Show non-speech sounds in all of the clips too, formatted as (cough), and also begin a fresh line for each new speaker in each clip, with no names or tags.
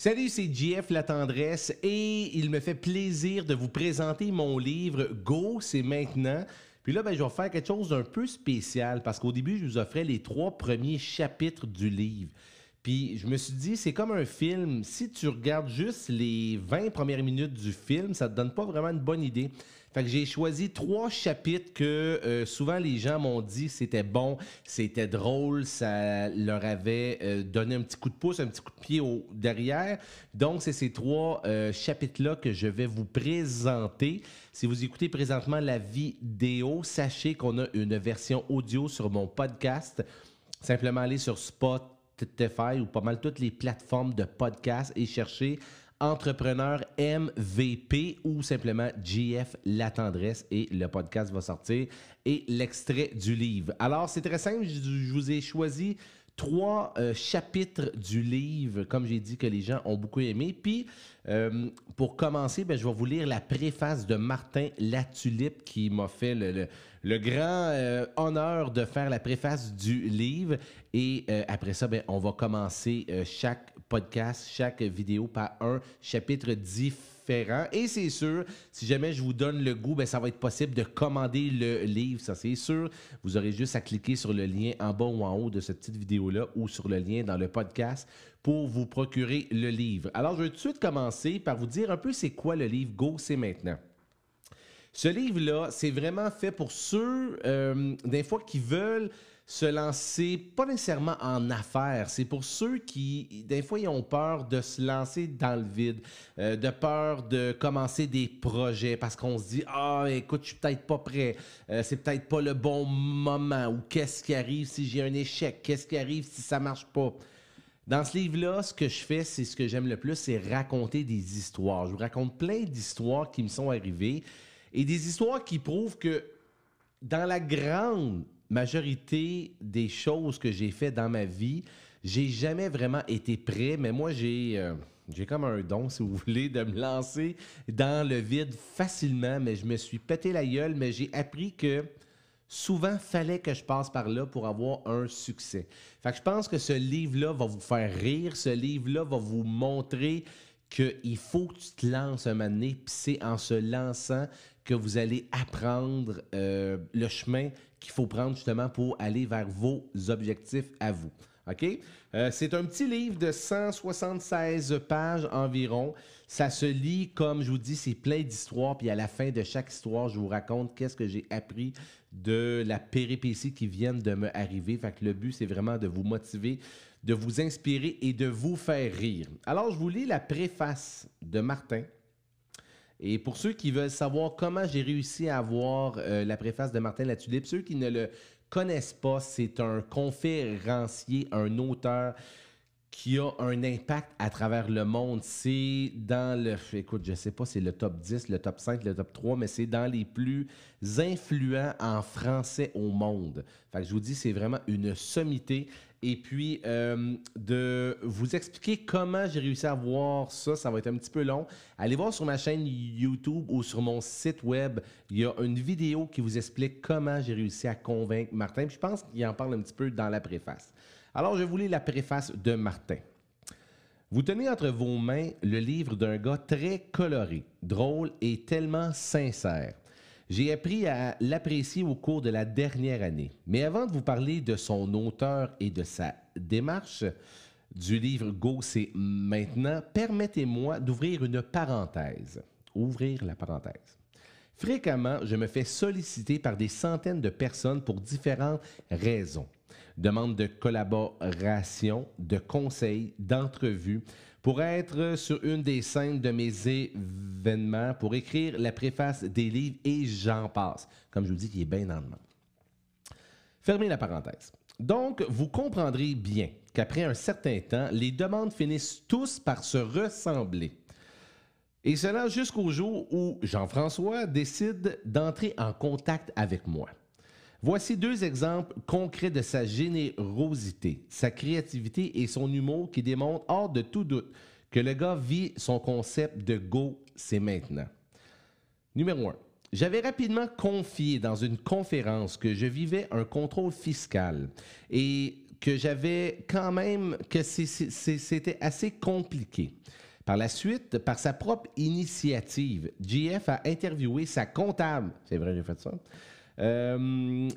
Salut, c'est JF La Tendresse et il me fait plaisir de vous présenter mon livre Go, c'est maintenant. Puis là, ben, je vais faire quelque chose d'un peu spécial parce qu'au début, je vous offrais les trois premiers chapitres du livre. Je me suis dit, c'est comme un film. Si tu regardes juste les 20 premières minutes du film, ça te donne pas vraiment une bonne idée. Fait que j'ai choisi trois chapitres que euh, souvent les gens m'ont dit c'était bon, c'était drôle, ça leur avait euh, donné un petit coup de pouce, un petit coup de pied derrière. Donc c'est ces trois euh, chapitres-là que je vais vous présenter. Si vous écoutez présentement la vidéo, sachez qu'on a une version audio sur mon podcast. Simplement aller sur Ou pas mal toutes les plateformes de podcast et chercher entrepreneur MVP ou simplement GF La Tendresse et le podcast va sortir et l'extrait du livre. Alors, c'est très simple, je vous ai choisi trois euh, chapitres du livre, comme j'ai dit, que les gens ont beaucoup aimé. Puis, euh, pour commencer, ben, je vais vous lire la préface de Martin Latulippe qui m'a fait le, grand euh, honneur de faire la préface du livre. Et après ça, ben, on va commencer chaque podcast, chaque vidéo par un chapitre différent. Et c'est sûr, si jamais je vous donne le goût, ben, ça va être possible de commander le livre, ça c'est sûr. Vous aurez juste à cliquer sur le lien en bas ou en haut de cette petite vidéo-là ou sur le lien dans le podcast pour vous procurer le livre. Alors, je vais tout de suite commencer par vous dire un peu c'est quoi le livre Go, c'est maintenant. Ce livre-là, c'est vraiment fait pour ceux, euh, des fois, qui veulent se lancer, pas nécessairement en affaires. C'est pour ceux qui, des fois, ils ont peur de se lancer dans le vide, euh, de peur de commencer des projets parce qu'on se dit Ah, écoute, je suis peut-être pas prêt, euh, c'est peut-être pas le bon moment, ou qu'est-ce qui arrive si j'ai un échec, qu'est-ce qui arrive si ça marche pas. Dans ce livre-là, ce que je fais, c'est ce que j'aime le plus, c'est raconter des histoires. Je vous raconte plein d'histoires qui me sont arrivées et des histoires qui prouvent que dans la grande majorité des choses que j'ai fait dans ma vie, j'ai jamais vraiment été prêt, mais moi, j'ai. Euh, j'ai comme un don, si vous voulez, de me lancer dans le vide facilement, mais je me suis pété la gueule, mais j'ai appris que souvent, fallait que je passe par là pour avoir un succès. Je pense que ce livre-là va vous faire rire, ce livre-là va vous montrer qu'il faut que tu te lances un moment donné, puis c'est en se lançant que vous allez apprendre euh, le chemin qu'il faut prendre justement pour aller vers vos objectifs à vous. OK? Euh, c'est un petit livre de 176 pages environ. Ça se lit, comme je vous dis, c'est plein d'histoires. Puis à la fin de chaque histoire, je vous raconte qu'est-ce que j'ai appris de la péripétie qui vient de me arriver. Fait que le but, c'est vraiment de vous motiver, de vous inspirer et de vous faire rire. Alors, je vous lis la préface de Martin. Et pour ceux qui veulent savoir comment j'ai réussi à avoir euh, la préface de Martin Latulippe, ceux qui ne le connaissent pas, c'est un conférencier, un auteur qui a un impact à travers le monde. C'est dans le, écoute, je sais pas, c'est le top 10, le top 5, le top 3, mais c'est dans les plus influents en français au monde. Fait je vous dis, c'est vraiment une sommité et puis euh, de vous expliquer comment j'ai réussi à voir ça. Ça va être un petit peu long. Allez voir sur ma chaîne YouTube ou sur mon site web. Il y a une vidéo qui vous explique comment j'ai réussi à convaincre Martin. Je pense qu'il en parle un petit peu dans la préface. Alors, je voulais la préface de Martin. Vous tenez entre vos mains le livre d'un gars très coloré, drôle et tellement sincère. J'ai appris à l'apprécier au cours de la dernière année. Mais avant de vous parler de son auteur et de sa démarche du livre Go, maintenant, permettez-moi d'ouvrir une parenthèse. Ouvrir la parenthèse. Fréquemment, je me fais solliciter par des centaines de personnes pour différentes raisons. Demande de collaboration, de conseils, d'entrevues, pour être sur une des scènes de mes événements, pour écrire la préface des livres et j'en passe. Comme je vous dis, qui est bien dans. Fermez la parenthèse. Donc, vous comprendrez bien qu'après un certain temps, les demandes finissent tous par se ressembler. Et cela jusqu'au jour où Jean-François décide d'entrer en contact avec moi. Voici deux exemples concrets de sa générosité, sa créativité et son humour qui démontrent hors de tout doute que le gars vit son concept de go, c'est maintenant. Numéro 1. J'avais rapidement confié dans une conférence que je vivais un contrôle fiscal et que j'avais quand même, que c'était assez compliqué. Par la suite, par sa propre initiative, JF a interviewé sa comptable, c'est vrai, j'ai fait ça, euh,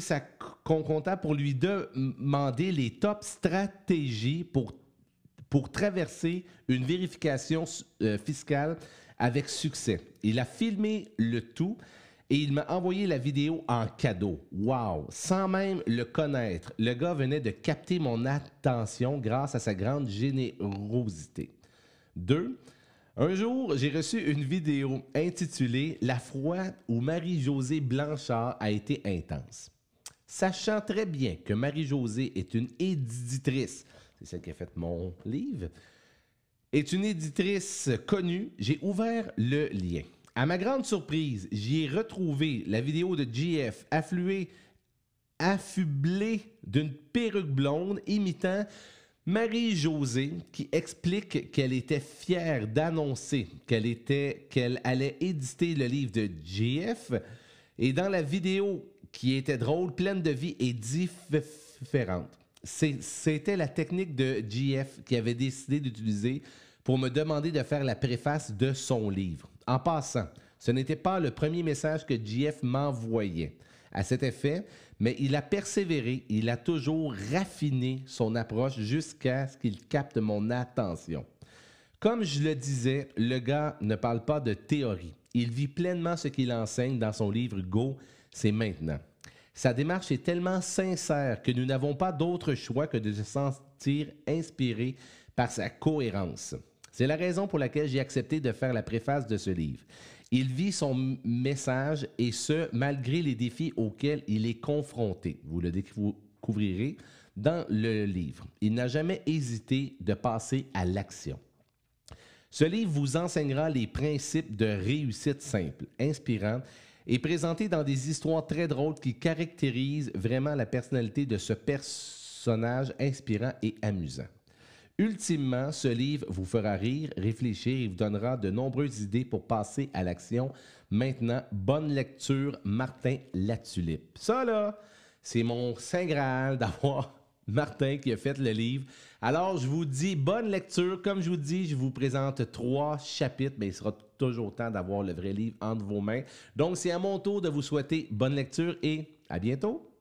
sa pour lui demander les top stratégies pour, pour traverser une vérification euh, fiscale avec succès. Il a filmé le tout et il m'a envoyé la vidéo en cadeau. Wow! Sans même le connaître, le gars venait de capter mon attention grâce à sa grande générosité. Deux, un jour, j'ai reçu une vidéo intitulée La foi où Marie-Josée Blanchard a été intense. Sachant très bien que Marie-Josée est une éditrice, c'est celle qui a fait mon livre, est une éditrice connue, j'ai ouvert le lien. À ma grande surprise, j'y ai retrouvé la vidéo de GF affluée, affublée d'une perruque blonde imitant Marie-Josée qui explique qu'elle était fière d'annoncer qu'elle était qu'elle allait éditer le livre de GF et dans la vidéo qui était drôle, pleine de vie et différente. C'était la technique de GF qui avait décidé d'utiliser pour me demander de faire la préface de son livre. En passant, ce n'était pas le premier message que GF m'envoyait à cet effet, mais il a persévéré, il a toujours raffiné son approche jusqu'à ce qu'il capte mon attention. Comme je le disais, le gars ne parle pas de théorie. Il vit pleinement ce qu'il enseigne dans son livre Go, c'est maintenant. Sa démarche est tellement sincère que nous n'avons pas d'autre choix que de se sentir inspiré par sa cohérence. C'est la raison pour laquelle j'ai accepté de faire la préface de ce livre. Il vit son message et ce, malgré les défis auxquels il est confronté. Vous le découvrirez dans le livre. Il n'a jamais hésité de passer à l'action. Ce livre vous enseignera les principes de réussite simple, inspirant et présenté dans des histoires très drôles qui caractérisent vraiment la personnalité de ce personnage inspirant et amusant. Ultimement, ce livre vous fera rire, réfléchir et vous donnera de nombreuses idées pour passer à l'action. Maintenant, bonne lecture, Martin Latulippe. Ça, là, c'est mon Saint Graal d'avoir (laughs) Martin qui a fait le livre. Alors, je vous dis bonne lecture. Comme je vous dis, je vous présente trois chapitres, mais il sera toujours temps d'avoir le vrai livre entre vos mains. Donc, c'est à mon tour de vous souhaiter bonne lecture et à bientôt.